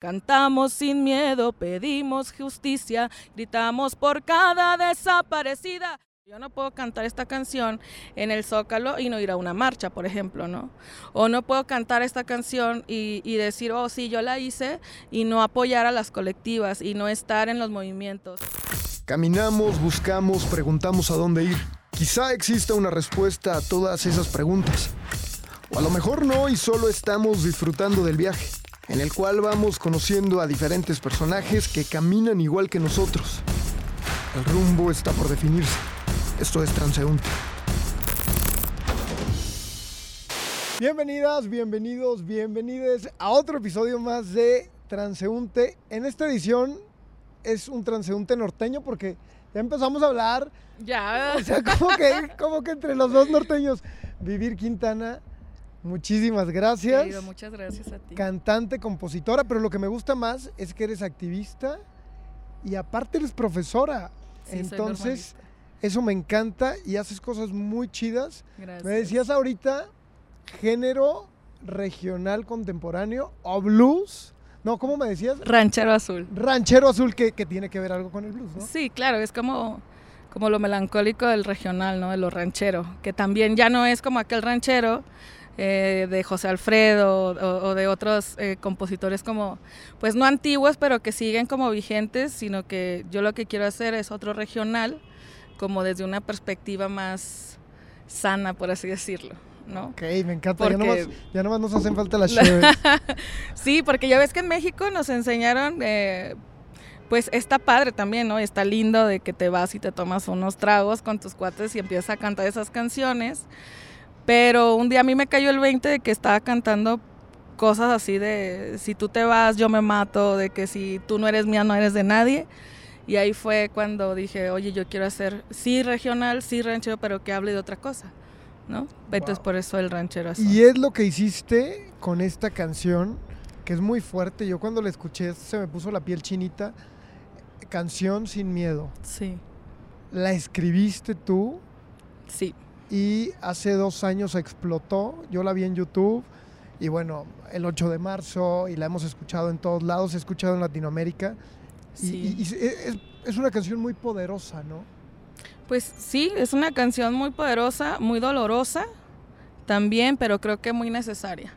Cantamos sin miedo, pedimos justicia, gritamos por cada desaparecida. Yo no puedo cantar esta canción en el Zócalo y no ir a una marcha, por ejemplo, ¿no? O no puedo cantar esta canción y, y, decir, oh, sí, yo la hice, y no apoyar a las colectivas y no estar en los movimientos. Caminamos, buscamos, preguntamos a dónde ir. Quizá exista una respuesta a todas esas preguntas. O a lo mejor no y solo estamos disfrutando del viaje en el cual vamos conociendo a diferentes personajes que caminan igual que nosotros. El rumbo está por definirse. Esto es transeúnte. Bienvenidas, bienvenidos, bienvenides a otro episodio más de Transeúnte. En esta edición es un transeúnte norteño porque ya empezamos a hablar. Ya. O sea, como que, como que entre los dos norteños, Vivir Quintana Muchísimas gracias. Querido, muchas gracias a ti. Cantante, compositora, pero lo que me gusta más es que eres activista y aparte eres profesora. Sí, Entonces, eso me encanta y haces cosas muy chidas. Gracias. Me decías ahorita género regional contemporáneo o blues. No, ¿cómo me decías? Ranchero azul. Ranchero azul que, que tiene que ver algo con el blues, ¿no? Sí, claro, es como, como lo melancólico del regional, ¿no? De lo ranchero, que también ya no es como aquel ranchero eh, de José Alfredo o, o de otros eh, compositores como, pues no antiguos, pero que siguen como vigentes, sino que yo lo que quiero hacer es otro regional, como desde una perspectiva más sana, por así decirlo. ¿no? Ok, me encanta. Porque... Ya, nomás, ya nomás nos hacen falta las chéveres. sí, porque ya ves que en México nos enseñaron, eh, pues está padre también, ¿no? Está lindo de que te vas y te tomas unos tragos con tus cuates y empiezas a cantar esas canciones. Pero un día a mí me cayó el 20 de que estaba cantando cosas así de si tú te vas, yo me mato, de que si tú no eres mía, no eres de nadie. Y ahí fue cuando dije, oye, yo quiero hacer sí regional, sí ranchero, pero que hable de otra cosa, ¿no? Entonces wow. por eso el ranchero azul. Y es lo que hiciste con esta canción, que es muy fuerte. Yo cuando la escuché se me puso la piel chinita. Canción sin miedo. Sí. ¿La escribiste tú? Sí y hace dos años explotó. Yo la vi en YouTube y bueno, el 8 de marzo y la hemos escuchado en todos lados, he escuchado en Latinoamérica. Sí. Y, y, y es, es, una canción muy poderosa, ¿no? Pues sí, es una canción muy poderosa, muy dolorosa también, pero creo que muy necesaria.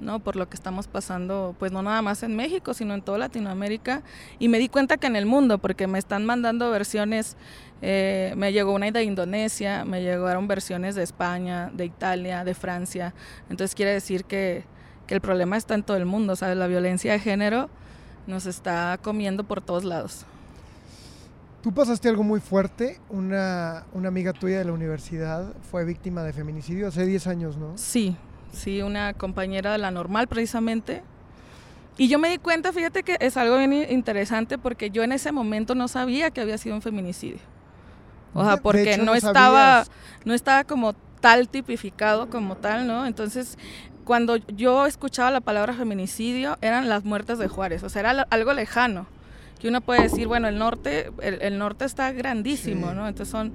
¿No? Por lo que estamos pasando, pues no nada más en México, sino en toda Latinoamérica. Y me di cuenta que en el mundo, porque me están mandando versiones, eh, me llegó una de Indonesia, me llegaron versiones de España, de Italia, de Francia. Entonces quiere decir que, que el problema está en todo el mundo, ¿sabes? La violencia de género nos está comiendo por todos lados. Tú pasaste algo muy fuerte, una, una amiga tuya de la universidad fue víctima de feminicidio hace 10 años, ¿no? Sí, sí, una compañera de la normal precisamente. Y yo me di cuenta, fíjate que es algo bien interesante porque yo en ese momento no sabía que había sido un feminicidio. O sea, porque hecho, no, no estaba no estaba como tal tipificado como tal, ¿no? Entonces, cuando yo escuchaba la palabra feminicidio, eran las muertes de Juárez, o sea, era algo lejano. Que uno puede decir, bueno, el norte, el, el norte está grandísimo, sí. ¿no? Entonces son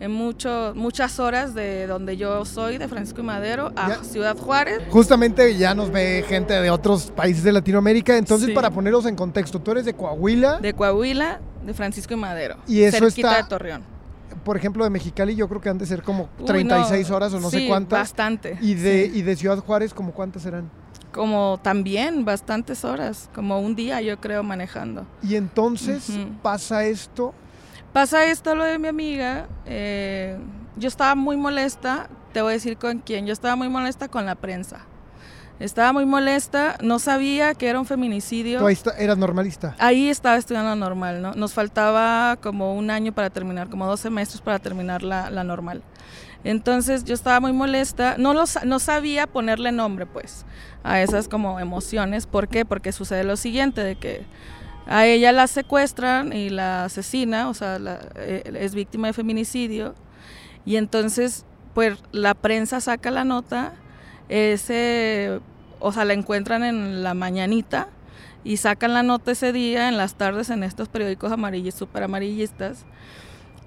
en mucho, muchas horas de donde yo soy, de Francisco y Madero, a Ya. Ciudad Juárez. Justamente ya nos ve gente de otros países de Latinoamérica, entonces Sí. para ponerlos en contexto, tú eres de Coahuila, De Coahuila, de Francisco y Madero. Y eso cerquita está- de Torreón. por ejemplo, de Mexicali, yo creo que han de ser como Uy, 36 no, horas o no sí, sé cuántas. Bastante. Y de, sí. y de Ciudad Juárez, ¿como cuántas serán? Como también bastantes horas, como un día yo creo manejando. Y entonces Ujú. pasa esto, Pasa esto lo de mi amiga, eh, yo estaba muy molesta, te voy a decir con quién, yo estaba muy molesta con la prensa. Estaba muy molesta, no sabía que era un feminicidio. tú ahí está- eras normalista. Ahí estaba estudiando normal, ¿no? Nos faltaba como un año para terminar, como dos semestres para terminar la, la normal. Entonces yo estaba muy molesta, no, lo, no sabía ponerle nombre pues a esas como emociones. ¿Por qué? Porque sucede lo siguiente, de que a ella la secuestran y la asesina, o sea, la- eh, es víctima de feminicidio. Y entonces, pues la prensa saca la nota, ese, o sea, la encuentran en la mañanita y sacan la nota ese día en las tardes en estos periódicos amarillos, súper amarillistas.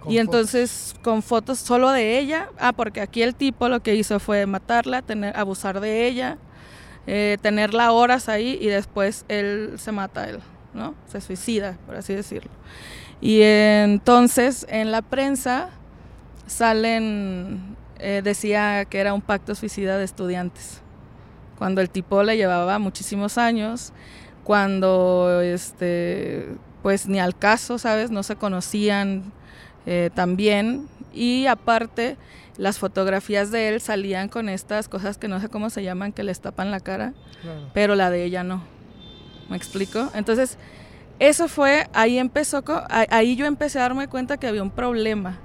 Con y fotos. entonces con fotos solo de ella, ah, porque aquí el tipo lo que hizo fue matarla, tener, abusar de ella, eh, tenerla horas ahí y después él se mata él, ¿no? Se suicida, por así decirlo. Y entonces en la prensa salen, eh, decía que era un pacto suicida de estudiantes, cuando el tipo le llevaba muchísimos años, cuando este, pues ni al caso, ¿sabes? No se conocían eh, tan bien y aparte las fotografías de él salían con estas cosas que no sé cómo se llaman, que les tapan la cara, pero la de ella no. ¿Me explico? Entonces, eso fue, ahí empezó, ahí yo empecé a darme cuenta que había un problema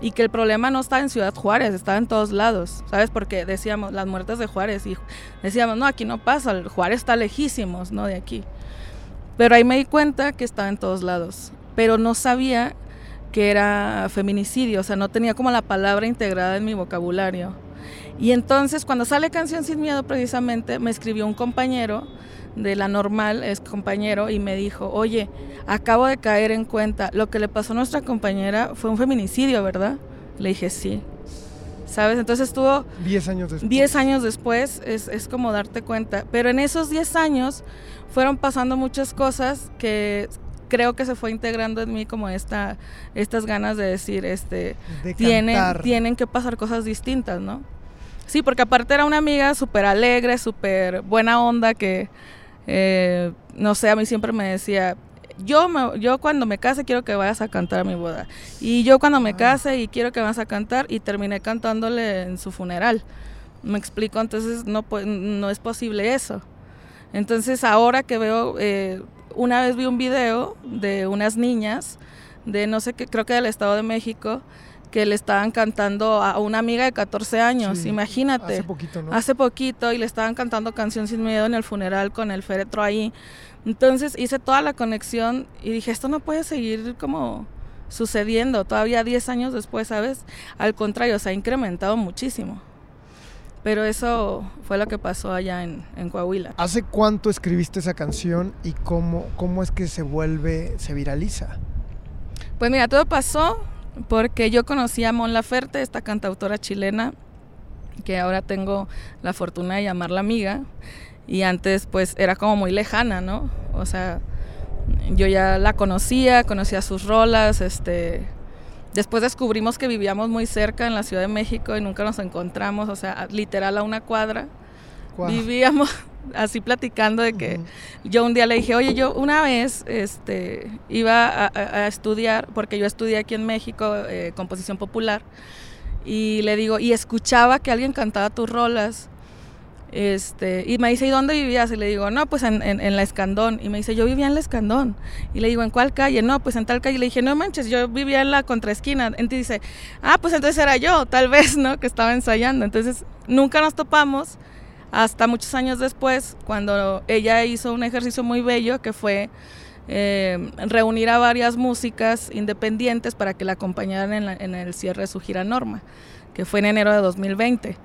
y que el problema no estaba en Ciudad Juárez, estaba en todos lados, ¿sabes? Porque decíamos las muertes de Juárez y decíamos, no, aquí no pasa, Juárez está lejísimos, ¿no? De aquí. Pero ahí me di cuenta que estaba en todos lados, pero no sabía que era feminicidio, o sea, no tenía como la palabra integrada en mi vocabulario. Y entonces cuando sale Canción sin Miedo precisamente me escribió un compañero de la normal, es compañero, y me dijo, oye, acabo de caer en cuenta, lo que le pasó a nuestra compañera fue un feminicidio, ¿verdad? Le dije, sí. ¿Sabes? Entonces estuvo... Diez años después. Diez años después, es, es como darte cuenta. Pero en esos diez años fueron pasando muchas cosas que creo que se fue integrando en mí como esta, estas ganas de decir, este, tienen, tienen que pasar cosas distintas, ¿no? Sí, porque aparte era una amiga súper alegre, súper buena onda, que, eh, no sé, a mí siempre me decía, yo, me, yo cuando me case quiero que vayas a cantar a mi boda. Y yo cuando me ah. case y quiero que vayas a cantar y terminé cantándole en su funeral. Me explico, entonces no, no es posible eso. Entonces ahora que veo eh, una vez vi un video de unas niñas de no sé qué, creo que del Estado de México, que le estaban cantando a una amiga de 14 años, imagínate. Hace poquito, ¿no? Hace poquito y le estaban cantando Canción sin miedo en el funeral con el féretro ahí. Entonces hice toda la conexión y dije, esto no puede seguir como sucediendo todavía 10 años después, ¿sabes? Al contrario, se ha incrementado muchísimo. Pero eso fue lo que pasó allá en, Coahuila. ¿Hace cuánto escribiste esa canción y cómo, cómo es que se vuelve, se viraliza? Pues mira, todo pasó porque yo conocí a Mon Laferte, esta cantautora chilena, que ahora tengo la fortuna de llamarla amiga, y antes pues era como muy lejana, ¿no? O sea, yo ya la conocía, conocía sus rolas, este, Después descubrimos que vivíamos muy cerca en la Ciudad de México y nunca nos encontramos, o sea, literal a una cuadra. Vivíamos así platicando de que yo un día le dije, oye, yo una vez este, iba a, estudiar, porque yo estudié aquí en México eh, composición popular, y le digo, y escuchaba que alguien cantaba tus rolas este, y me dice, ¿y dónde vivías? Y le digo, no, pues en, en, la Escandón. Y me dice, yo vivía en la Escandón. Y le digo, ¿en cuál calle? No, pues en tal calle. Y le dije, no manches, yo vivía en la contraesquina. Entonces dice, ah, pues entonces era yo, tal vez, ¿no? Que estaba ensayando. Entonces nunca nos topamos hasta muchos años después, cuando ella hizo un ejercicio muy bello que fue eh, reunir a varias músicas independientes para que la acompañaran en, en el cierre de su gira Norma, que fue en enero de 2020.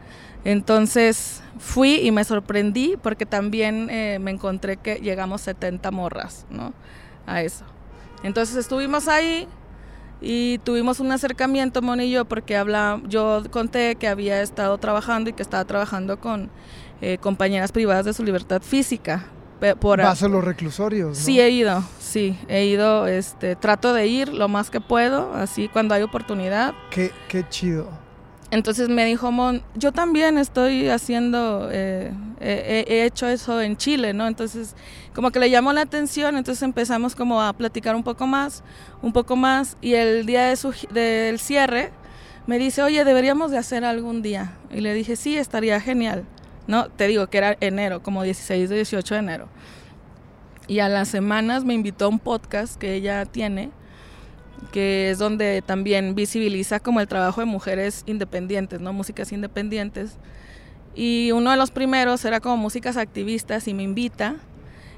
Entonces fui y me sorprendí porque también eh, me encontré que llegamos 70 morras, ¿no? A eso. Entonces estuvimos ahí y tuvimos un acercamiento, Mon y yo, porque habla, yo conté que había estado trabajando y que estaba trabajando con eh, compañeras privadas de su libertad física. Por, ¿Vas a los reclusorios? Sí, he ido, sí, he ido, este, trato de ir lo más que puedo, así cuando hay oportunidad. Qué, qué chido. Entonces me dijo Mon, yo también estoy haciendo, eh, he hecho eso en Chile, ¿no? Entonces como que le llamó la atención, entonces empezamos como a platicar un poco más, un poco más, y el día de su, del cierre me dice, oye, deberíamos de hacer algún día. Y le dije, sí, estaría genial, ¿no? Te digo que era enero, como 16 o 18 de enero. Y a las semanas me invitó a un podcast que ella tiene, que es donde también visibiliza como el trabajo de mujeres independientes, ¿no? Músicas independientes. Y uno de los primeros era como músicas activistas y me invita.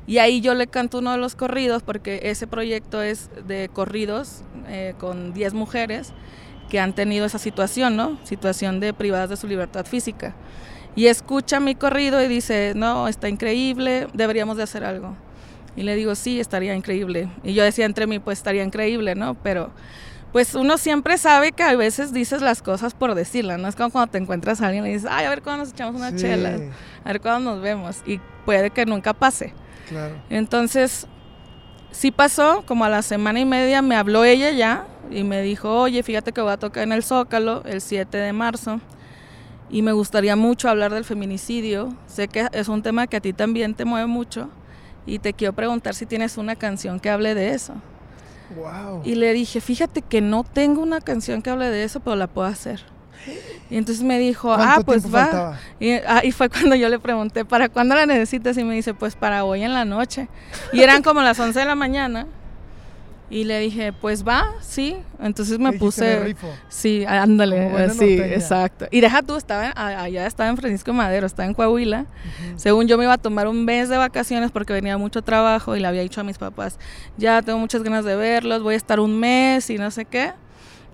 Y ahí yo le canto uno de los corridos porque ese proyecto es de corridos eh, con 10 mujeres que han tenido esa situación, ¿no? Situación de privadas de su libertad física. Y escucha mi corrido y dice, no, está increíble, deberíamos de hacer algo. Y le digo, sí, estaría increíble. Y yo decía entre mí, pues estaría increíble, ¿no? Pero pues uno siempre sabe que a veces dices las cosas por decirlas, ¿no? Es como cuando te encuentras a alguien y dices, ay, a ver cuándo nos echamos una chela, a ver cuándo nos vemos. Y puede que nunca pase. Claro. Entonces, sí pasó, como a la semana y media me habló ella ya y me dijo, oye, fíjate que voy a tocar en el Zócalo el 7 de marzo y me gustaría mucho hablar del feminicidio. Sé que es un tema que a ti también te mueve mucho y te quiero preguntar si tienes una canción que hable de eso. Y le dije, fíjate que no tengo una canción que hable de eso, pero la puedo hacer. Y entonces me dijo, ah, pues va. Y, ah, y, fue cuando yo le pregunté, ¿para cuándo la necesitas? Y me dice, pues para hoy en la noche. Y eran como las 11 de la mañana. Y le dije, pues va, sí. Entonces me puse. Sí, ándale, sí, exacto. Y deja tú, estaba allá estaba en Francisco Madero, estaba en Coahuila. Según yo me iba a tomar un mes de vacaciones porque venía mucho trabajo y le había dicho a mis papás, ya tengo muchas ganas de verlos, voy a estar un mes y no sé qué.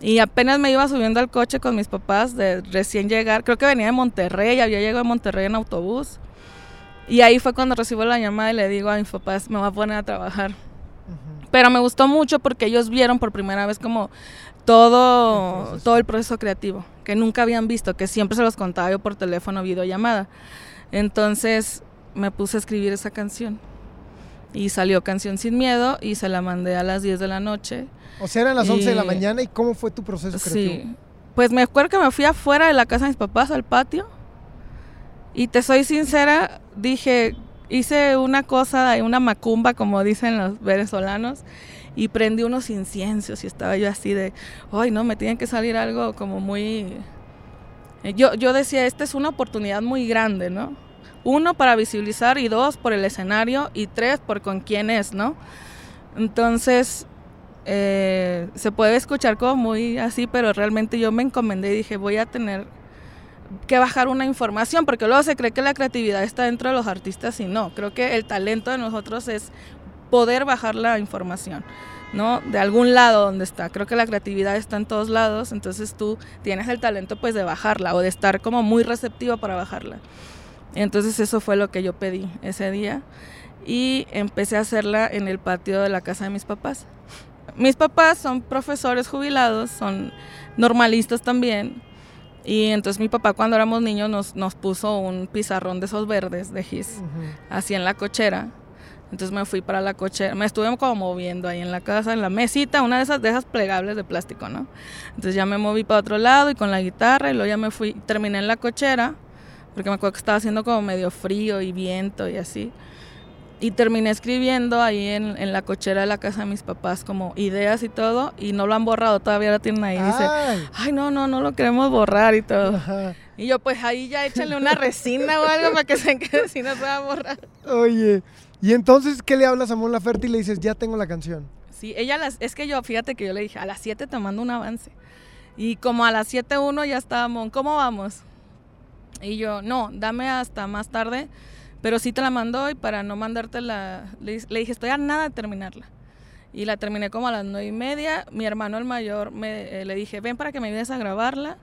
Y apenas me iba subiendo al coche con mis papás de recién llegar, creo que venía de Monterrey, había llegado a Monterrey en autobús. Y ahí fue cuando recibo la llamada y le digo a mis papás, me voy a poner a trabajar. Pero me gustó mucho porque ellos vieron por primera vez como todo, todo el proceso creativo, que nunca habían visto, que siempre se los contaba yo por teléfono, videollamada. Entonces me puse a escribir esa canción. Y salió Canción Sin Miedo y se la mandé a las 10 de la noche. O sea, eran las 11 de la mañana y ¿cómo fue tu proceso creativo? Sí, pues me acuerdo que me fui afuera de la casa de mis papás al patio y te soy sincera, dije, hice una cosa, una macumba, como dicen los venezolanos, y prendí unos inciensos y estaba yo así de, ay, no, me tiene que salir algo como muy... Eh, yo, yo decía, esta es una oportunidad muy grande, ¿no? Uno, para visibilizar, y dos, por el escenario, y tres, por con quién es, ¿no? Entonces, eh, se puede escuchar como muy así, pero realmente yo me encomendé y dije, voy a tener que bajar una información, porque luego se cree que la creatividad está dentro de los artistas y no, creo que el talento de nosotros es poder bajar la información. ¿no? De algún lado donde está. Creo que la creatividad está en todos lados, entonces tú tienes el talento pues de bajarla o de estar como muy receptivo para bajarla. Entonces eso fue lo que yo pedí ese día y empecé a hacerla en el patio de la casa de mis papás. Mis papás son profesores jubilados, son normalistas también, y entonces mi papá cuando éramos niños nos, nos puso un pizarrón de esos verdes de gis, así en la cochera. Entonces me fui para la cochera, me estuve como moviendo ahí en la casa, en la mesita, una de esas de esas plegables de plástico, ¿no? Entonces ya me moví para otro lado y con la guitarra y luego ya me fui, terminé en la cochera, porque me acuerdo que estaba haciendo como medio frío y viento y así. Y terminé escribiendo ahí en, en, la cochera de la casa de mis papás como ideas y todo, y no lo han borrado, todavía lo tienen ahí. Dice, ay, no, no, no lo queremos borrar y todo. Y yo, pues ahí ya échale una resina o algo para que se quede si no se va a borrar. Oye, y entonces, ¿qué le hablas a Mon Laferte y le dices, ya tengo la canción? Sí, ella, las, es que yo, fíjate que yo le dije, a las 7 te mando un avance. Y como a las 7.1 ya estaba Mon, ¿cómo vamos? Y yo, no, dame hasta más tarde pero sí te la mandó y para no mandártela, le, le dije, estoy a nada de terminarla. Y la terminé como a las nueve y media. Mi hermano el mayor me, eh, le dije, ven para que me ayudes a grabarla.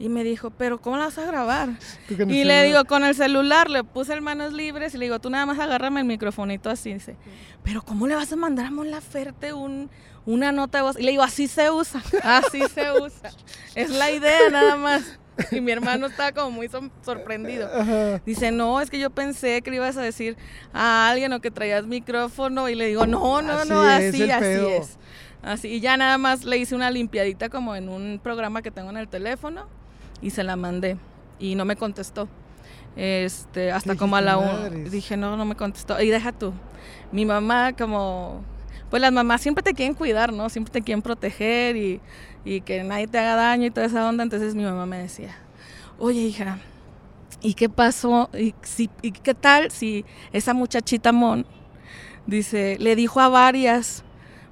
Y me dijo, pero ¿cómo la vas a grabar? Y le digo, con el celular, le puse el manos libres y le digo, tú nada más agárrame el microfonito así. Dice, pero ¿cómo le vas a mandar a Mon Laferte un, una nota de voz? Y le digo, así se usa, así se usa. Es la idea nada más. Y mi hermano estaba como muy sorprendido. Dice, no, es que yo pensé que le ibas a decir a alguien o que traías micrófono. Y le digo, no, no, no, así, así es. Así, y ya nada más le hice una limpiadita como en un programa que tengo en el teléfono y se la mandé. Y no me contestó. Este, hasta como a la una. Dije, no, no me contestó. Y deja tú. Mi mamá como pues las mamás siempre te quieren cuidar, ¿no? Siempre te quieren proteger y, y que nadie te haga daño y toda esa onda. Entonces mi mamá me decía, oye hija, ¿y qué pasó? ¿Y, si, ¿Y qué tal si esa muchachita Mon, dice, le dijo a varias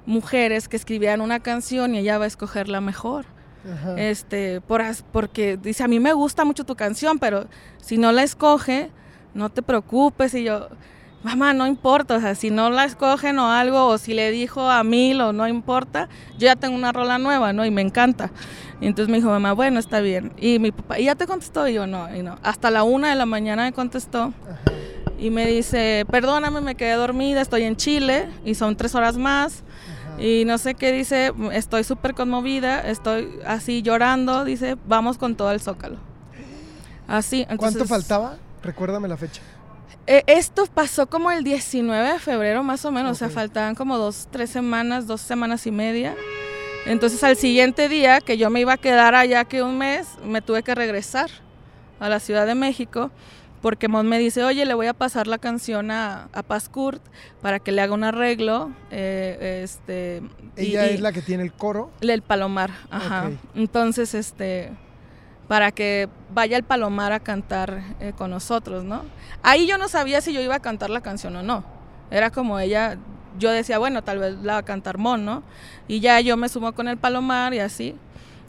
mujeres que escribían una canción y ella va a escoger la mejor? Este, por, porque dice, a mí me gusta mucho tu canción, pero si no la escoge, no te preocupes. Y yo, mamá, no importa, o sea, si no la escogen o algo, o si le dijo a mil o no importa, yo ya tengo una rola nueva, ¿no? Y me encanta. Y entonces me dijo, mamá, bueno, está bien. Y mi papá, ¿y ya te contestó? Y yo, no, y no. Hasta la una de la mañana me contestó. Y me dice, perdóname, me quedé dormida, estoy en Chile y son tres horas más. Y no sé qué dice, estoy súper conmovida, estoy así llorando, dice, vamos con todo el zócalo. Así. ¿Cuánto entonces- faltaba? Recuérdame la fecha. Eh, esto pasó como el 19 de febrero más o menos, o sea, faltaban como dos, tres semanas, dos semanas y media. Entonces al siguiente día, que yo me iba a quedar allá que un mes, me tuve que regresar a la Ciudad de México porque Mon me dice, oye, le voy a pasar la canción a, a Paz Kurt para que le haga un arreglo. eh, este, Ella y- es la que tiene el coro. el Palomar, ajá. Entonces, este, para que vaya el Palomar a cantar eh, con nosotros, ¿no? Ahí yo no sabía si yo iba a cantar la canción o no. Era como ella, yo decía, bueno, tal vez la va a cantar Mon, ¿no? Y ya yo me sumo con el Palomar y así.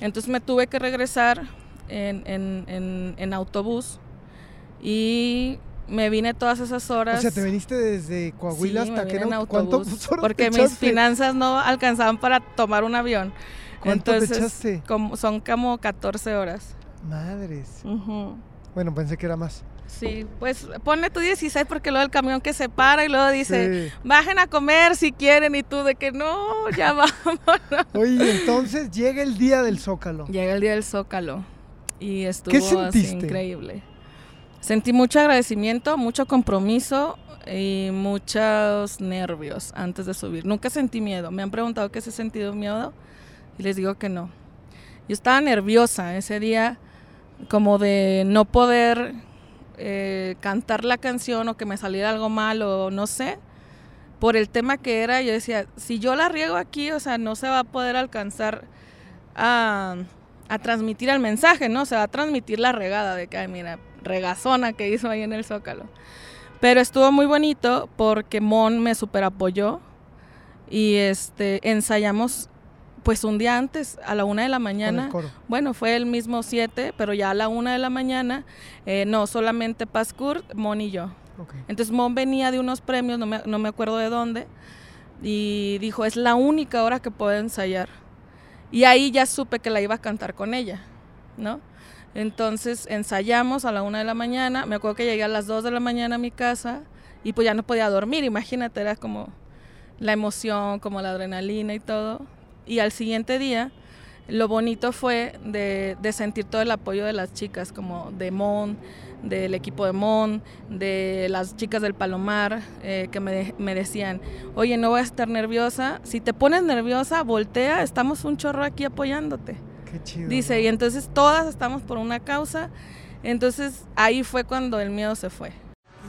Entonces me tuve que regresar en, en- en- en autobús y me vine todas esas horas. O sea, te viniste desde Coahuila Sí, me hasta que vine en no, ¿cuánto- autobús, porque te mis finanzas no alcanzaban para tomar un avión. ¿Cuánto te Entonces, echaste? como- son como 14 horas. Madres. Bueno, pensé que era más. Sí, pues ponle tú 16 porque luego el camión que se para y luego dice, Sí. bajen a comer si quieren y tú de que no, ya vamos. Oye, entonces llega el día del Zócalo. Llega el día del Zócalo y estuvo ¿Qué así increíble. Sentí mucho agradecimiento, mucho compromiso y muchos nervios antes de subir. Nunca sentí miedo. Me han preguntado qué se he sentido miedo y les digo que no. Yo estaba nerviosa ese día como de no poder eh, cantar la canción o que me saliera algo mal o no sé. Por el tema que era, yo decía, si yo la riego aquí, o sea, no se va a poder alcanzar a, transmitir el mensaje, ¿no? Se va a transmitir la regada de que, ay, mira, regazona que hizo ahí en el Zócalo. Pero estuvo muy bonito porque Mon me super apoyó y este, ensayamos pues un día antes, a la una de la mañana. Bueno, fue el mismo 7, pero ya a la una de la mañana, eh, no, solamente Paz Kurt, Mon y yo. Entonces Mon venía de unos premios, no me, no me acuerdo de dónde, y dijo, es la única hora que puedo ensayar. Y ahí ya supe que la iba a cantar con ella, ¿no? Entonces ensayamos a la una de la mañana, me acuerdo que llegué a las 2 de la mañana a mi casa y pues ya no podía dormir, imagínate, era como la emoción, como la adrenalina y todo. Y al siguiente día, lo bonito fue de, de sentir todo el apoyo de las chicas, como de Mon, del equipo de Mon, de las chicas del Palomar, eh, que me, de- me decían, oye, no voy a estar nerviosa, si te pones nerviosa, voltea, estamos un chorro aquí apoyándote. Qué chido. Dice, y entonces todas estamos por una causa, entonces ahí fue cuando el miedo se fue.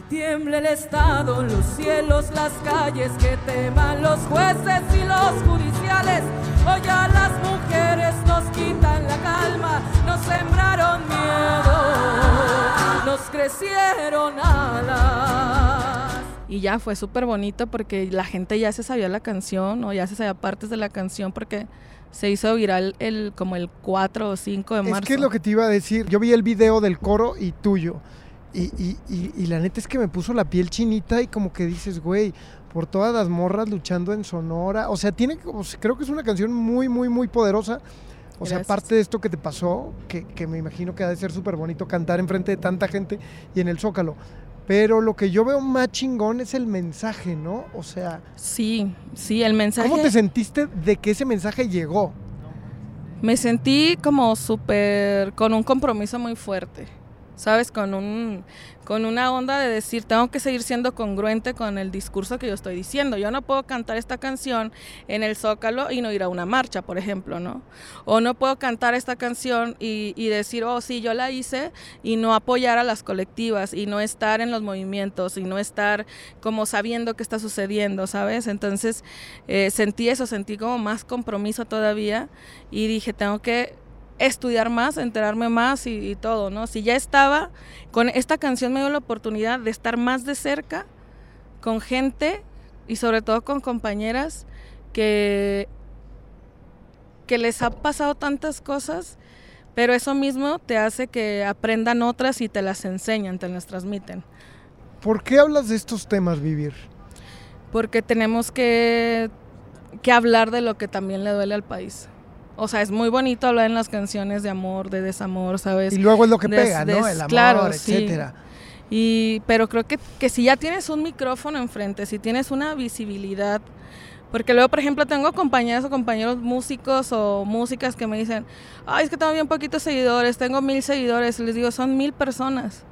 Tiembla el Estado, los cielos, las calles, que teman los jueces y los judiciales. Hoy a las mujeres nos quitan la calma, nos sembraron miedo, nos crecieron alas. Y ya fue súper bonito porque la gente ya se sabía la canción o ya se sabía partes de la canción porque se hizo viral el como el 4 o 5 de marzo. Es que es lo que te iba a decir. Yo vi el video del coro y tuyo. Y, y- y- y la neta es que me puso la piel chinita y como que dices, güey, por todas las morras luchando en Sonora. O sea, tiene, o sea, creo que es una canción muy, muy, muy poderosa. O sea, aparte de esto que te pasó, que, que me imagino que ha de ser súper bonito cantar enfrente de tanta gente y en el Zócalo. Pero lo que yo veo más chingón es el mensaje, ¿no? O sea, Sí, sí, el mensaje. ¿cómo te sentiste de que ese mensaje llegó? Me sentí como súper con un compromiso muy fuerte, ¿sabes? Con, un, con una onda de decir, tengo que seguir siendo congruente con el discurso que yo estoy diciendo. Yo no puedo cantar esta canción en el Zócalo y no ir a una marcha, por ejemplo, ¿no? O no puedo cantar esta canción y, y decir, oh, sí, yo la hice y no apoyar a las colectivas y no estar en los movimientos y no estar como sabiendo qué está sucediendo, ¿sabes? Entonces eh, sentí eso, sentí como más compromiso todavía y dije, tengo que estudiar más, enterarme más y, y todo, ¿no? Si ya estaba, con esta canción me dio la oportunidad de estar más de cerca con gente y sobre todo con compañeras que, que les ha pasado tantas cosas, pero eso mismo te hace que aprendan otras y te las enseñan, te las transmiten. ¿Por qué hablas de estos temas, Vivir? Porque tenemos que, que hablar de lo que también le duele al país. O sea, es muy bonito hablar en las canciones de amor, de desamor, ¿sabes? Y luego es lo que des- pega, ¿no? El amor, claro, sí. etcétera. Y, pero creo que, que si ya tienes un micrófono enfrente, si tienes una visibilidad Porque luego, por ejemplo, tengo compañeras o compañeros músicos o músicas que me dicen, ay, es que tengo bien poquitos seguidores, tengo mil seguidores. Y les digo, son mil personas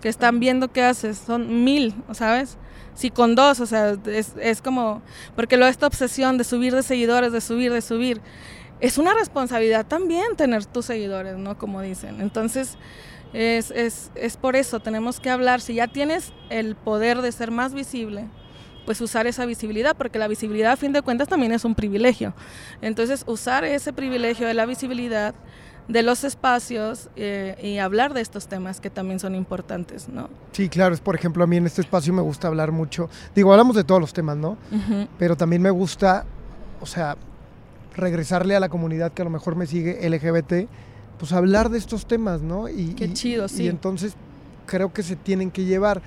que están viendo qué haces, son mil, ¿sabes? Si con dos, o sea, es, es como, porque luego esta obsesión de subir de seguidores, de subir, de subir, es una responsabilidad también tener tus seguidores, ¿no? Como dicen. Entonces, es, es, es por eso, tenemos que hablar, si ya tienes el poder de ser más visible, pues usar esa visibilidad, porque la visibilidad a fin de cuentas también es un privilegio. Entonces, usar ese privilegio de la visibilidad de los espacios eh, y hablar de estos temas que también son importantes, ¿no? Sí, claro, es por ejemplo a mí en este espacio me gusta hablar mucho, digo, hablamos de todos los temas, ¿no? Pero también me gusta, o sea, regresarle a la comunidad que a lo mejor me sigue LGBT, pues hablar de estos temas, ¿no? Y, Qué chido, sí. Y entonces creo que se tienen que llevar.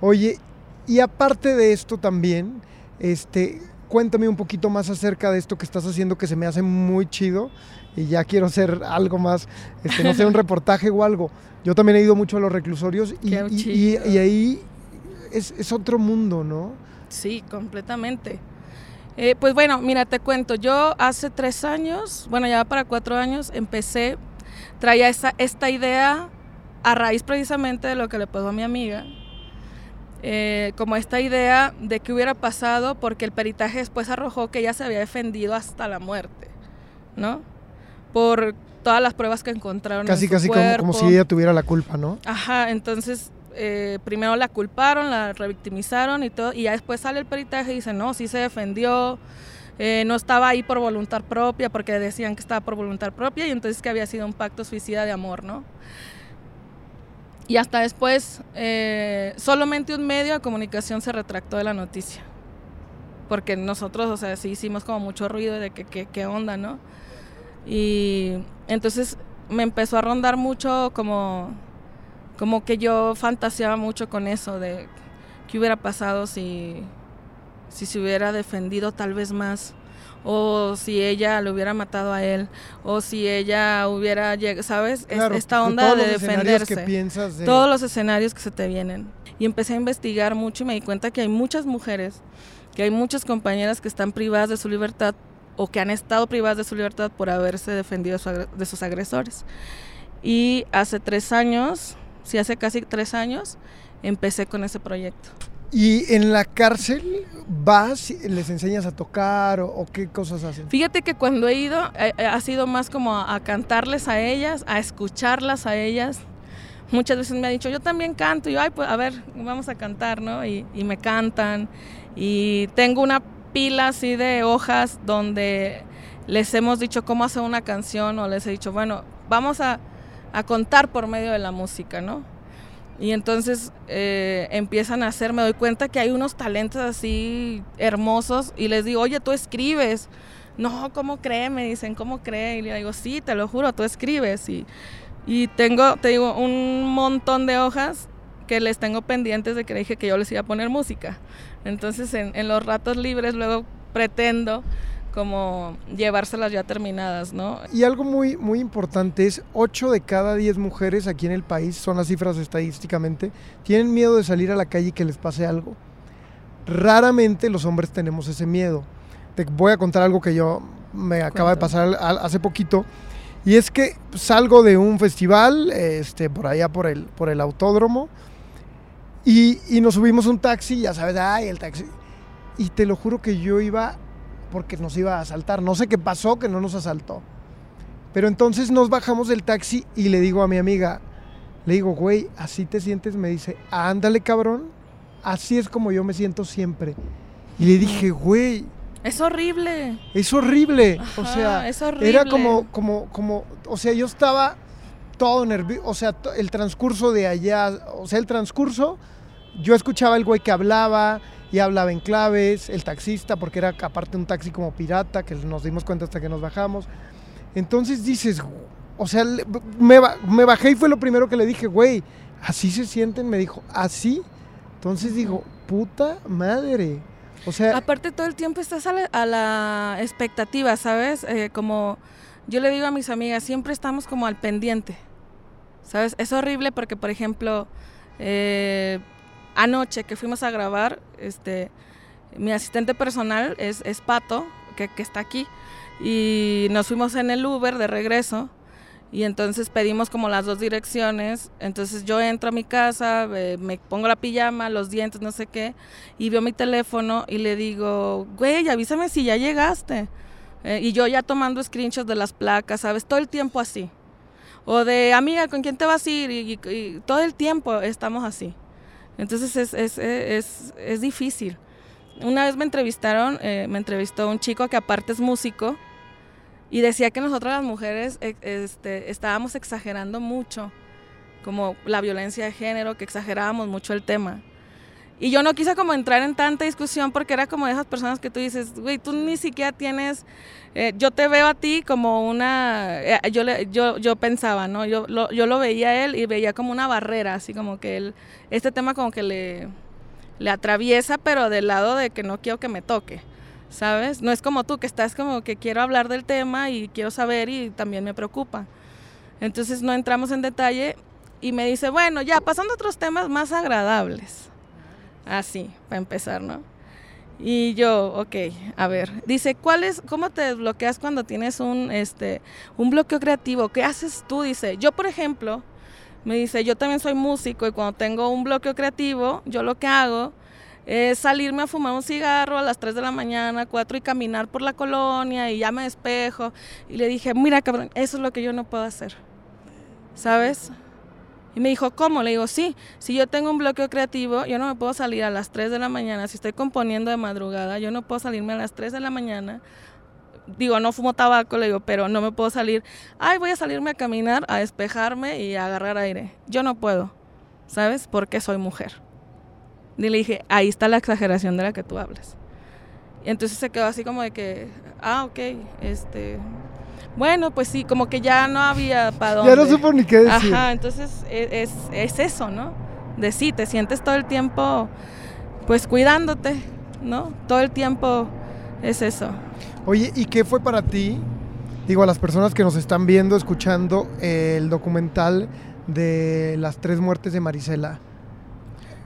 Oye, y aparte de esto también, este, cuéntame un poquito más acerca de esto que estás haciendo que se me hace muy chido y ya quiero hacer algo más, este, no sé, un reportaje o algo. Yo también he ido mucho a los reclusorios y, y, y, ahí es, es, otro mundo, ¿no? Sí, completamente. Eh, pues bueno, mira, te cuento, yo hace tres años, bueno, ya para cuatro años, empecé, traía esa, esta idea a raíz precisamente de lo que le pasó a mi amiga, eh, como esta idea de qué hubiera pasado porque el peritaje después arrojó que ella se había defendido hasta la muerte, ¿no? Por todas las pruebas que encontraron. Casi, en su casi cuerpo. Como, como, si ella tuviera la culpa, ¿no? Ajá, entonces eh, primero la culparon, la revictimizaron y todo, y ya después sale el peritaje y dice, no, sí se defendió, eh, no estaba ahí por voluntad propia, porque decían que estaba por voluntad propia, y entonces que había sido un pacto suicida de amor, ¿no? Y hasta después, eh, solamente un medio de comunicación se retractó de la noticia. Porque nosotros, o sea, sí hicimos como mucho ruido de que qué onda, ¿no? Y entonces me empezó a rondar mucho como, como que yo fantaseaba mucho con eso de qué hubiera pasado si, si se hubiera defendido tal vez más o si ella lo hubiera matado a él, o si ella hubiera llegado, ¿sabes? Claro, Esta onda de, de defenderse. Que piensas de... Todos los escenarios que se te vienen. Y empecé a investigar mucho y me di cuenta que hay muchas mujeres, que hay muchas compañeras que están privadas de su libertad o que han estado privadas de su libertad por haberse defendido de sus agresores. Y hace tres años, sí, hace casi tres años, empecé con ese proyecto. ¿Y en la cárcel vas, les enseñas a tocar o, o qué cosas hacen? Fíjate que cuando he ido eh, ha sido más como a, a, cantarles a ellas, a escucharlas a ellas. Muchas veces me han dicho, yo también canto, y yo, ay, pues a ver, vamos a cantar, ¿no? Y, y me cantan. Y tengo una pila así de hojas donde les hemos dicho cómo hacer una canción o les he dicho, bueno, vamos a, a contar por medio de la música, ¿no? Y entonces eh, empiezan a hacer, me doy cuenta que hay unos talentos así hermosos y les digo, oye, tú escribes. No, ¿cómo cree? Me dicen, ¿cómo cree? Y le digo, sí, te lo juro, tú escribes. Y, y tengo, te digo, un montón de hojas que les tengo pendientes de que dije que yo les iba a poner música. Entonces en, en los ratos libres luego pretendo como llevárselas ya terminadas, ¿no? Y algo muy, muy importante es 8 de cada 10 mujeres aquí en el país, son las cifras estadísticamente, tienen miedo de salir a la calle y que les pase algo. Raramente los hombres tenemos ese miedo. Te voy a contar algo que yo me acaba de pasar hace poquito. Y es que salgo de un festival, este, por allá por el, por el autódromo, y, y nos subimos un taxi, ya sabes, ay, el taxi. Y te lo juro que yo iba porque nos iba a asaltar. No sé qué pasó que no nos asaltó. Pero entonces nos bajamos del taxi y le digo a mi amiga, le digo, güey, así te sientes, me dice, ándale cabrón, así es como yo me siento siempre. Y le dije, güey. Es horrible. Es horrible. Ajá, o sea, es horrible. era como, como, como, o sea, yo estaba todo nervioso, o sea, el transcurso de allá, o sea, el transcurso, yo escuchaba el güey que hablaba, y hablaba en claves, el taxista, porque era aparte un taxi como pirata, que nos dimos cuenta hasta que nos bajamos. Entonces dices, o sea, me, me bajé y fue lo primero que le dije, güey, así se sienten, me dijo, así. Entonces digo, puta madre. O sea, aparte todo el tiempo estás a la, a la expectativa, ¿sabes? Eh, como yo le digo a mis amigas, siempre estamos como al pendiente, ¿sabes? Es horrible porque, por ejemplo, eh, anoche que fuimos a grabar, este, mi asistente personal es, es Pato, que, está aquí, y nos fuimos en el Uber de regreso y entonces pedimos como las dos direcciones. Entonces yo entro a mi casa, me pongo la pijama, los dientes, no sé qué, y veo mi teléfono y le digo, güey, avísame si ya llegaste. Eh, y yo ya tomando screenshots de las placas, ¿sabes? Todo el tiempo así. O de, amiga, ¿con quién te vas a ir? Y, todo el tiempo estamos así. Entonces es, es, es, es difícil. Una vez me entrevistaron, eh, me entrevistó un chico que aparte es músico y decía que nosotras las mujeres e, este, estábamos exagerando mucho, como la violencia de género, que exagerábamos mucho el tema. Y yo no quise como entrar en tanta discusión porque era como de esas personas que tú dices, güey, tú ni siquiera tienes, eh, yo te veo a ti como una, eh, yo, yo, yo pensaba, ¿no? Yo lo, yo lo veía a él y veía como una barrera, así como que él, este tema como que le, le atraviesa, pero del lado de que no quiero que me toque. ¿sabes? No es como tú, que estás como que quiero hablar del tema y quiero saber y también me preocupa. Entonces no entramos en detalle y me dice, bueno, ya, pasando a otros temas más agradables. Así, para empezar, ¿no? Y yo, ok, a ver, dice, ¿cuál es, cómo te desbloqueas cuando tienes un, este, un bloqueo creativo? ¿Qué haces tú? Dice, yo, por ejemplo, me dice, yo también soy músico y cuando tengo un bloqueo creativo, yo lo que hago es salirme a fumar un cigarro a las 3 de la mañana, 4 y caminar por la colonia y ya me despejo. Y le dije, mira cabrón, eso es lo que yo no puedo hacer. ¿Sabes? Y me dijo, ¿cómo? Le digo, sí, si yo tengo un bloqueo creativo, yo no me puedo salir a las 3 de la mañana. Si estoy componiendo de madrugada, yo no puedo salirme a las 3 de la mañana. Digo, no fumo tabaco, le digo, pero no me puedo salir. Ay, voy a salirme a caminar, a despejarme y a agarrar aire. Yo no puedo, ¿sabes? Porque soy mujer. Y le dije, ahí está la exageración de la que tú hablas. Y entonces se quedó así como de que, ah, ok, este, bueno, pues sí, como que ya no había para dónde. Ya no supo ni qué decir. Ajá, entonces e, es, es, eso, ¿no? De sí, te sientes todo el tiempo, pues cuidándote, ¿no? Todo el tiempo es eso. Oye, ¿y qué fue para ti? Digo, a las personas que nos están viendo, escuchando el documental de las tres muertes de Marisela.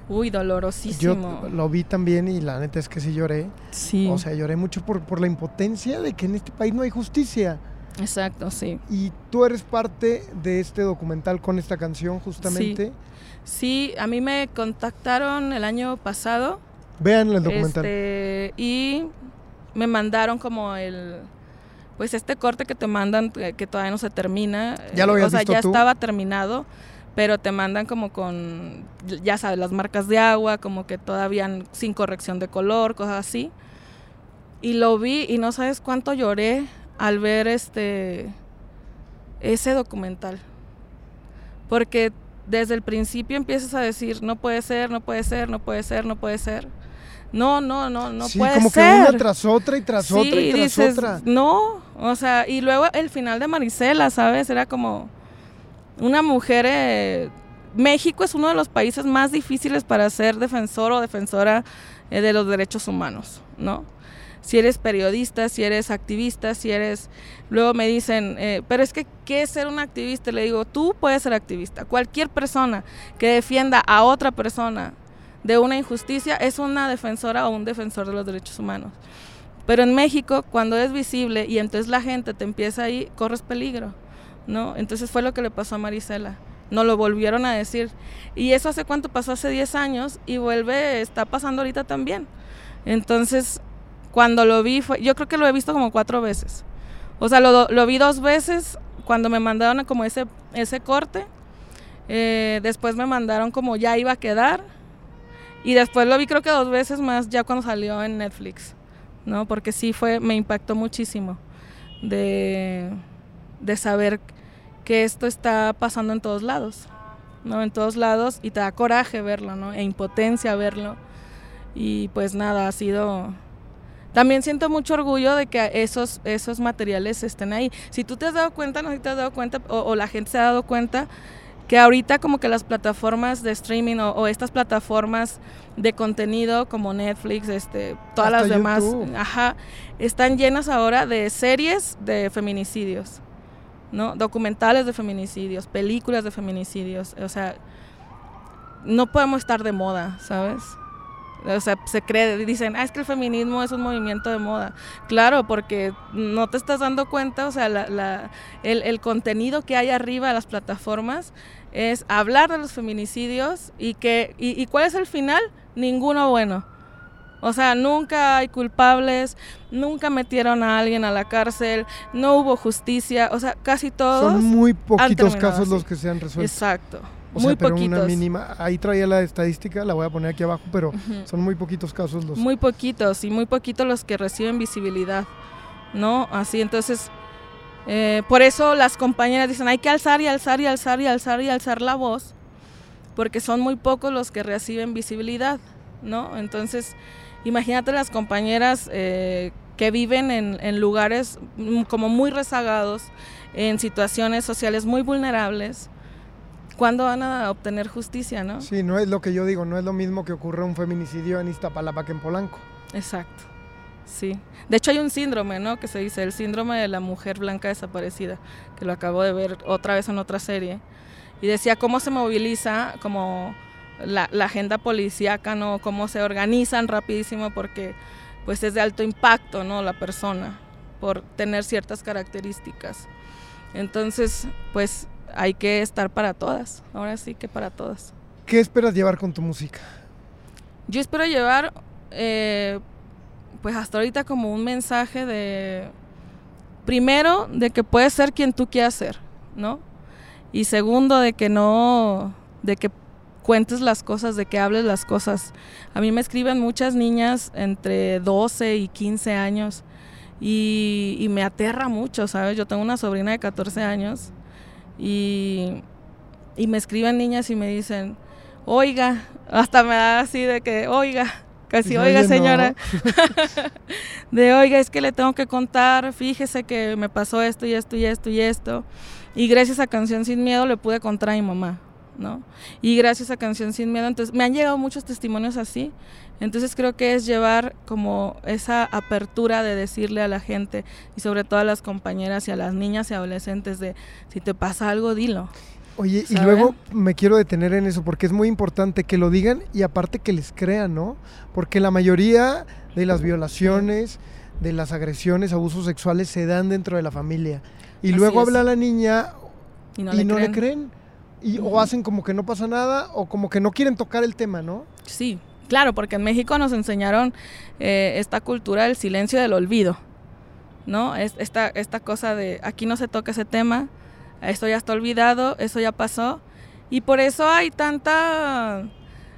Uy, dolorosísimo. Yo lo vi también y la neta es que sí lloré. Sí. O sea, lloré mucho por, por la impotencia de que en este país no hay justicia. Exacto, sí. Y tú eres parte de este documental con esta canción justamente. Sí, a mí me contactaron el año pasado. Vean el documental. Este, y me mandaron como el pues este corte que te mandan que todavía no se termina. Ya lo habías O sea, visto ya tú? estaba terminado pero te mandan como con, ya sabes, las marcas de agua, como que todavía sin corrección de color, cosas así. Y lo vi y no sabes cuánto lloré al ver este ese documental. Porque desde el principio empiezas a decir, no puede ser, no puede ser, no puede ser, no puede ser. No, no, no, no sí, puede como ser. que una tras otra y tras Sí, otra y tras dices, otra. No, o sea, y luego el final de Marisela, ¿sabes? Era como una mujer. eh, México es uno de los países más difíciles para ser defensor o defensora eh, de los derechos humanos, ¿no? Si eres periodista, si eres activista, si eres... Luego me dicen, eh, pero es que, ¿qué es ser un activista? Le digo, tú puedes ser activista. Cualquier persona que defienda a otra persona de una injusticia es una defensora o un defensor de los derechos humanos. Pero en México, cuando es visible y entonces la gente te empieza ahí, corres peligro, ¿no? Entonces fue lo que le pasó a Marisela. No lo volvieron a decir. Y eso hace cuánto pasó, hace 10 años, y vuelve, está pasando ahorita también. Entonces, cuando lo vi, fue, yo creo que lo he visto como cuatro veces. O sea, lo, lo vi dos veces cuando me mandaron como ese, ese corte. Eh, después me mandaron como ya iba a quedar. Y después lo vi creo que dos veces más ya cuando salió en Netflix. ¿No? Porque sí fue, me impactó muchísimo. De, de saber que esto está pasando en todos lados. ¿no? En todos lados. Y te da coraje verlo, ¿no? E impotencia verlo. Y pues nada, ha sido... También siento mucho orgullo de que esos, esos materiales estén ahí. Si tú te has dado cuenta, no sé si te has dado cuenta, o, o la gente se ha dado cuenta, que ahorita como que las plataformas de streaming o, o estas plataformas de contenido como Netflix, este, todas Hasta las demás, YouTube. ajá, están llenas ahora de series de feminicidios, ¿no? Documentales de feminicidios, películas de feminicidios, o sea, no podemos estar de moda, ¿sabes? O sea, se cree, dicen, ah, es que el feminismo es un movimiento de moda. Claro, porque no te estás dando cuenta, o sea, la, el, el, contenido que hay arriba de las plataformas es hablar de los feminicidios y que, y, y cuál es el final, ninguno bueno. O sea, nunca hay culpables, nunca metieron a alguien a la cárcel, no hubo justicia, o sea, casi todos. Son muy poquitos casos los que se han resuelto. Exacto. O muy sea, pero poquitos. una mínima. Ahí traía la estadística, la voy a poner aquí abajo, pero son muy poquitos casos los. Muy poquitos y muy poquitos los que reciben visibilidad, ¿no? Así, entonces, eh, por eso las compañeras dicen, hay que alzar y alzar y alzar y alzar y alzar la voz, porque son muy pocos los que reciben visibilidad, ¿no? Entonces, imagínate las compañeras eh, que viven en, en lugares como muy rezagados, en situaciones sociales muy vulnerables, ¿cuándo van a obtener justicia, no? Sí, no es lo que yo digo, no es lo mismo que ocurra un feminicidio en Iztapalapa que en Polanco. Exacto, sí. De hecho hay un síndrome, ¿no? Que se dice el síndrome de la mujer blanca desaparecida, que lo acabo de ver otra vez en otra serie. Y decía cómo se moviliza como la, la agenda policíaca, ¿no? Cómo se organizan rapidísimo porque pues es de alto impacto, ¿no? La persona, por tener ciertas características. Entonces, pues hay que estar para todas, ahora sí que para todas. ¿Qué esperas llevar con tu música? Yo espero llevar, eh, pues hasta ahorita como un mensaje de, primero, de que puedes ser quien tú quieras ser, ¿no? Y segundo, de que no, de que cuentes las cosas, de que hables las cosas. A mí me escriben muchas niñas entre 12 y 15 años y, y me aterra mucho, ¿sabes? Yo tengo una sobrina de 14 años y, y, me escriben niñas y me dicen, oiga, hasta me da así de que, oiga, casi, oiga, oiga señora, no. de oiga, es que le tengo que contar, fíjese que me pasó esto y esto y esto y esto. Y gracias a Canción Sin Miedo le pude contar a mi mamá, ¿no? Y gracias a Canción Sin Miedo, entonces me han llegado muchos testimonios así. Entonces creo que es llevar como esa apertura de decirle a la gente y sobre todo a las compañeras y a las niñas y adolescentes de si te pasa algo, dilo. Oye, y luego me quiero detener en eso porque es muy importante que lo digan y aparte que les crean, ¿no? Porque la mayoría de las violaciones, de las agresiones, abusos sexuales se dan dentro de la familia. Y Así luego es. habla la niña y no, y le, no creen. le, creen. Y, uh -huh. O hacen como que no pasa nada o como que no quieren tocar el tema, ¿no? Sí, claro, porque en México nos enseñaron eh, esta cultura del silencio y del olvido, ¿no? Es, esta, esta cosa de aquí no se toca ese tema, esto ya está olvidado, eso ya pasó, y por eso hay tanta,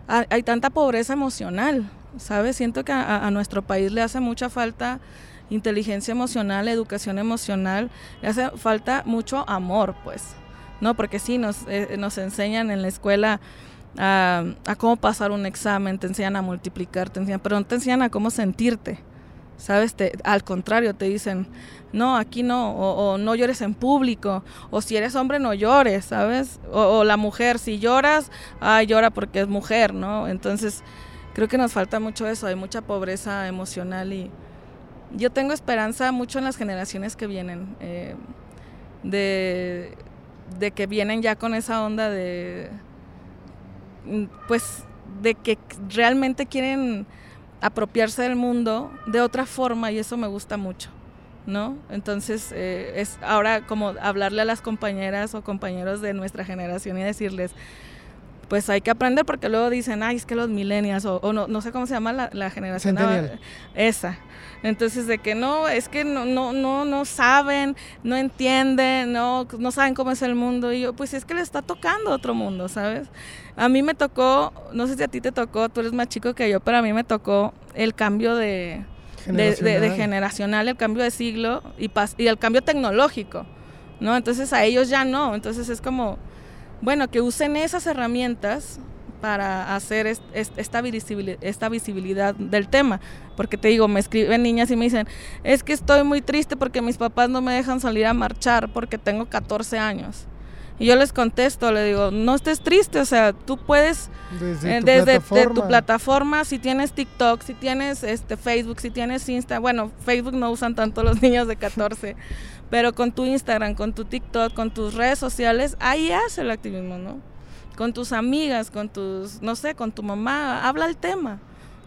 hay tanta pobreza emocional, ¿sabes? Siento que a, a nuestro país le hace mucha falta inteligencia emocional, educación emocional, le hace falta mucho amor, pues, ¿no? Porque sí, nos, eh, nos enseñan en la escuela a, cómo pasar un examen, te enseñan a multiplicar, te enseñan, pero no te enseñan a cómo sentirte, ¿sabes? Al contrario, te dicen, no, aquí no, o, no llores en público, o si eres hombre no llores, ¿sabes? O, la mujer, si lloras, ah, llora porque es mujer, ¿no? Entonces, creo que nos falta mucho eso, hay mucha pobreza emocional y yo tengo esperanza mucho en las generaciones que vienen, eh, de, de, que vienen ya con esa onda de, pues, de que realmente quieren apropiarse del mundo de otra forma y eso me gusta mucho. ¿No? Entonces, eh, es ahora como hablarle a las compañeras o compañeros de nuestra generación y decirles, pues hay que aprender porque luego dicen, ay, es que los millennials o, o no, no, sé cómo se llama la, la generación Centennial. esa. Entonces de que no, es que no, no, no, no saben, no entienden, no, no saben cómo es el mundo. Y yo, pues es que le está tocando otro mundo, ¿sabes? A mí me tocó, no sé si a ti te tocó, tú eres más chico que yo, pero a mí me tocó el cambio de, generacional, de, de, de generacional el cambio de siglo y, pas, y el cambio tecnológico, ¿no? Entonces a ellos ya no, entonces es como bueno, que usen esas herramientas para hacer est est esta, visibilidad, esta visibilidad del tema. Porque te digo, me escriben niñas y me dicen, es que estoy muy triste porque mis papás no me dejan salir a marchar porque tengo 14 años. Y yo les contesto, le digo, no estés triste, o sea, tú puedes desde, eh, tu, desde plataforma. de tu plataforma, si tienes TikTok, si tienes este Facebook, si tienes Insta, bueno, Facebook no usan tanto los niños de 14, pero con tu Instagram, con tu TikTok, con tus redes sociales, ahí hace el activismo, ¿no? Con tus amigas, con tus, no sé, con tu mamá, habla el tema.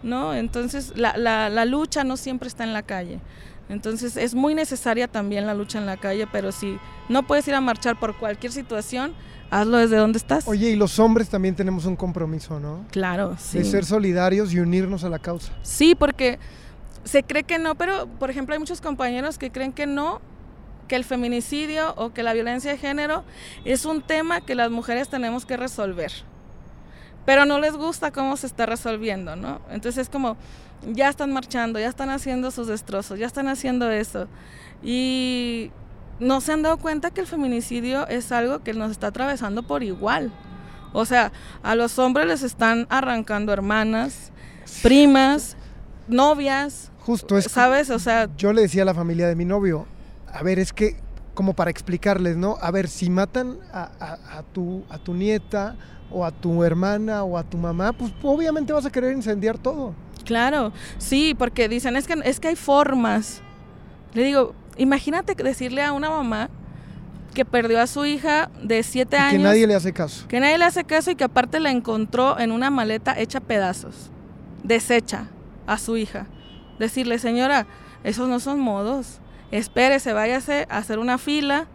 ¿no? Entonces la, la, la lucha no siempre está en la calle. Entonces es muy necesaria también la lucha en la calle, pero si no puedes ir a marchar por cualquier situación, hazlo desde donde estás. Oye, y los hombres también tenemos un compromiso, ¿no? Claro, sí. De ser solidarios y unirnos a la causa. Sí, porque se cree que no, pero por ejemplo hay muchos compañeros que creen que no, que el feminicidio o que la violencia de género es un tema que las mujeres tenemos que resolver. Pero no les gusta cómo se está resolviendo, ¿no? Entonces es como, ya están marchando, ya están haciendo sus destrozos, ya están haciendo eso. Y no se han dado cuenta que el feminicidio es algo que nos está atravesando por igual. O sea, a los hombres les están arrancando hermanas, primas, novias. Justo es. ¿Sabes? O sea. Yo le decía a la familia de mi novio, a ver, es que, como para explicarles, ¿no? A ver, si matan a, a, a tu, a tu nieta o a tu hermana o a tu mamá, pues obviamente vas a querer incendiar todo. Claro, sí, porque dicen, es que, es que hay formas. Le digo, imagínate decirle a una mamá que perdió a su hija de siete Y años. que nadie le hace caso. que nadie le hace caso y que aparte la encontró en una maleta hecha pedazos, deshecha a su hija. Decirle, señora, esos no son modos. Espérese, váyase a hacer una fila,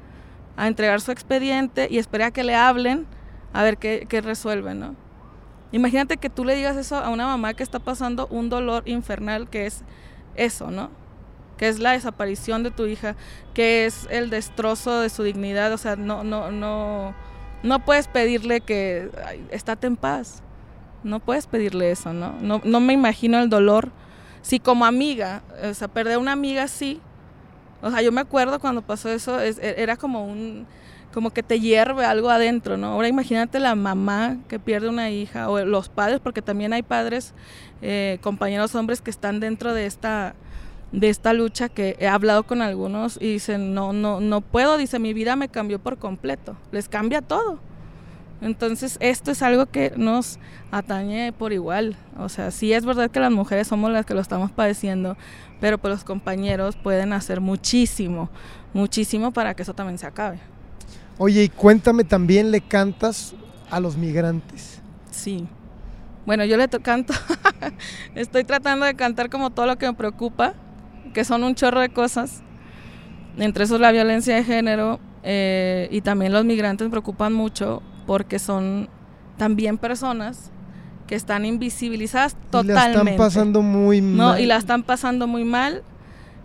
a entregar su expediente y espere a que le hablen a ver qué, qué resuelven, ¿no? Imagínate que tú le digas eso a una mamá que está pasando un dolor infernal que es eso, ¿no? Que es la desaparición de tu hija, que es el destrozo de su dignidad, o sea, no, no, no, no puedes pedirle que ay, estate en paz. No puedes pedirle eso, ¿no? ¿no? No me imagino el dolor. Si como amiga, o sea, perder una amiga sí. O sea, yo me acuerdo cuando pasó eso, es, era como un, como que te hierve algo adentro, ¿no? Ahora imagínate la mamá que pierde una hija o los padres, porque también hay padres, eh, compañeros hombres que están dentro de esta, de esta lucha que he hablado con algunos y dicen, no, no, no puedo, dice, mi vida me cambió por completo, les cambia todo. Entonces, esto es algo que nos atañe por igual. O sea, sí es verdad que las mujeres somos las que lo estamos padeciendo, pero pues los compañeros pueden hacer muchísimo, muchísimo para que eso también se acabe. Oye, y cuéntame también, ¿le cantas a los migrantes? Sí. Bueno, yo le canto, estoy tratando de cantar como todo lo que me preocupa, que son un chorro de cosas. Entre esos la violencia de género eh, y también los migrantes me preocupan mucho porque son también personas que están invisibilizadas totalmente. Y la están pasando muy no, mal. y la están pasando muy mal.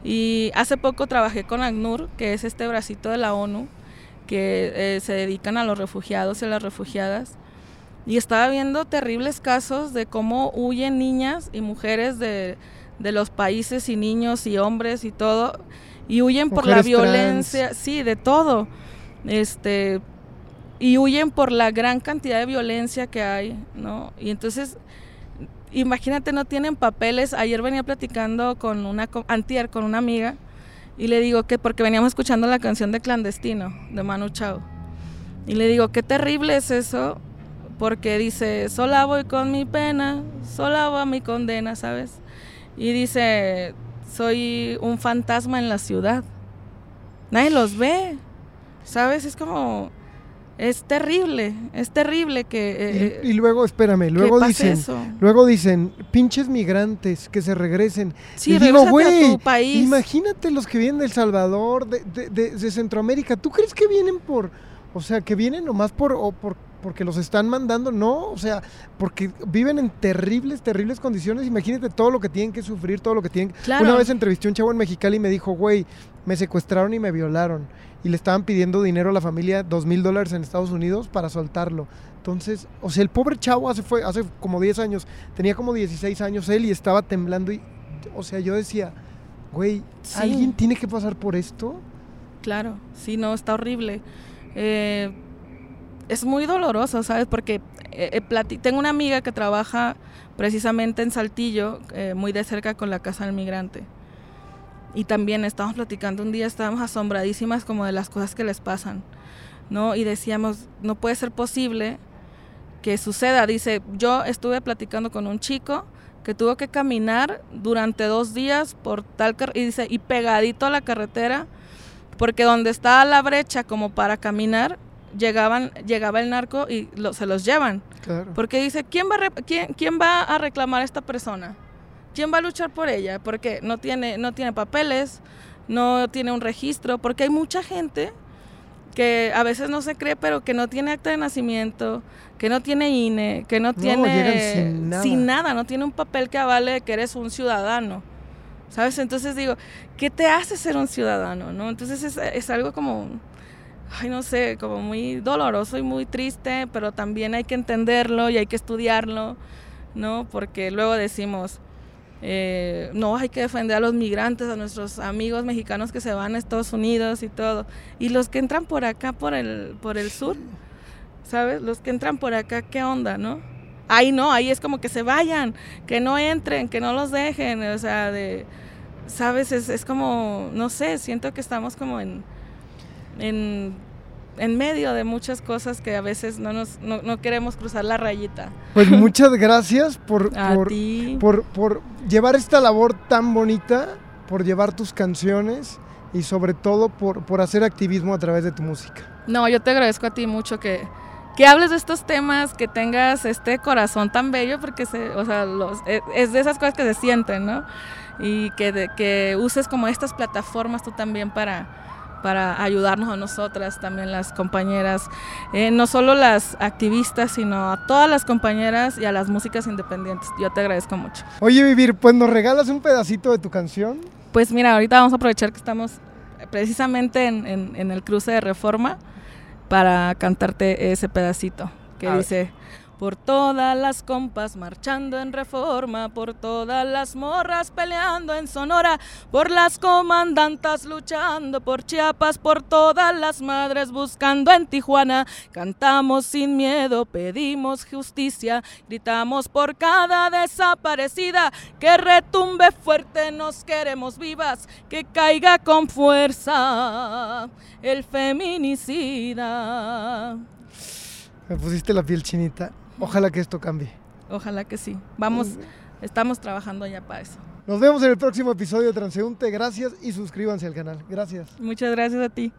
Y hace poco trabajé con ACNUR, que es este bracito de la ONU, que eh, se dedican a los refugiados y a las refugiadas. Y estaba viendo terribles casos de cómo huyen niñas y mujeres de, de los países y niños y hombres y todo. Y huyen por la Mujeres violencia, trans. sí, de todo. Este, y huyen por la gran cantidad de violencia que hay, ¿no? Y entonces, imagínate, no tienen papeles. Ayer venía platicando con una, antier, con una amiga, y le digo que, porque veníamos escuchando la canción de Clandestino, de Manu Chao. Y le digo, qué terrible es eso, porque dice, sola voy con mi pena, sola va mi condena, ¿sabes? Y dice, soy un fantasma en la ciudad. Nadie los ve, ¿sabes? Es como, es terrible, es terrible que... eh, Y, y luego, espérame, luego dicen, eso. luego dicen, pinches migrantes que se regresen. sí, y digo, güey, imagínate los que vienen de El Salvador, de, de- de- de Centroamérica. ¿Tú crees que vienen por, o sea, que vienen nomás por, o por, porque los están mandando? No, o sea, porque viven en terribles, terribles condiciones. Imagínate todo lo que tienen que sufrir, todo lo que tienen. Claro. Una vez entrevisté a un chavo en Mexicali y me dijo, güey, me secuestraron y me violaron. Y le estaban pidiendo dinero a la familia, dos mil dólares en Estados Unidos para soltarlo. Entonces, o sea, el pobre chavo hace, fue, hace como 10 años, tenía como 16 años él y estaba temblando. Y, o sea, yo decía, güey, Sí. ¿alguien tiene que pasar por esto? Claro, sí, no, está horrible. Eh, es muy doloroso, ¿sabes? Porque eh, eh, tengo una amiga que trabaja precisamente en Saltillo, eh, muy de cerca con la Casa del Migrante. Y también estábamos platicando un día, estábamos asombradísimas como de las cosas que les pasan, ¿no? Y decíamos, no puede ser posible que suceda. Dice, yo estuve platicando con un chico que tuvo que caminar durante dos días por tal y dice, y pegadito a la carretera, porque donde está la brecha como para caminar, llegaban, llegaba el narco y lo- se los llevan. Claro. Porque dice, ¿quién va, a re- quién, quién va a reclamar a esta persona? ¿quién va a luchar por ella? Porque no tiene, no tiene papeles, no tiene un registro, porque hay mucha gente que a veces no se cree, pero que no tiene acta de nacimiento, que no tiene INE, que no, tiene sin nada. no tiene un papel que avale que eres un ciudadano. ¿Sabes? Entonces digo, ¿qué te hace ser un ciudadano? ¿no? Entonces es, es algo como, ay, no sé, como muy doloroso y muy triste, pero también hay que entenderlo y hay que estudiarlo, ¿no? Porque luego decimos, eh, no, hay que defender a los migrantes, a nuestros amigos mexicanos que se van a Estados Unidos y todo. Y los que entran por acá, por el, por el sur, ¿sabes? Los que entran por acá, ¿qué onda, no? Ahí no, ahí es como que se vayan, que no entren, que no los dejen, o sea, de, ¿sabes? Es, es como, no sé, siento que estamos como en, en en medio de muchas cosas que a veces no, nos, no, queremos cruzar la rayita. Pues muchas gracias por, por, por, llevar esta labor tan bonita, por llevar tus canciones y sobre todo por, por hacer activismo a través de tu música. No, yo te agradezco a ti mucho que, que hables de estos temas, que tengas este corazón tan bello, porque se, o sea, los, e, es de esas cosas que se sienten, ¿no? Y que, de, que uses como estas plataformas tú también para para ayudarnos a nosotras, también las compañeras, eh, no solo las activistas, sino a todas las compañeras y a las músicas independientes. Yo te agradezco mucho. Oye, Vivir, pues nos regalas un pedacito de tu canción. Pues mira, ahorita vamos a aprovechar que estamos precisamente en, el cruce de reforma para cantarte ese pedacito que dice por todas las compas marchando en reforma, por todas las morras peleando en Sonora, por las comandantas luchando por Chiapas, por todas las madres buscando en Tijuana. Cantamos sin miedo, pedimos justicia, gritamos por cada desaparecida, que retumbe fuerte, nos queremos vivas, que caiga con fuerza el feminicida. Me pusiste la piel chinita. Ojalá que esto cambie. Ojalá que sí. Vamos, estamos trabajando ya para eso. Nos vemos en el próximo episodio de Transeúnte. Gracias y suscríbanse al canal. Gracias. Muchas gracias a ti.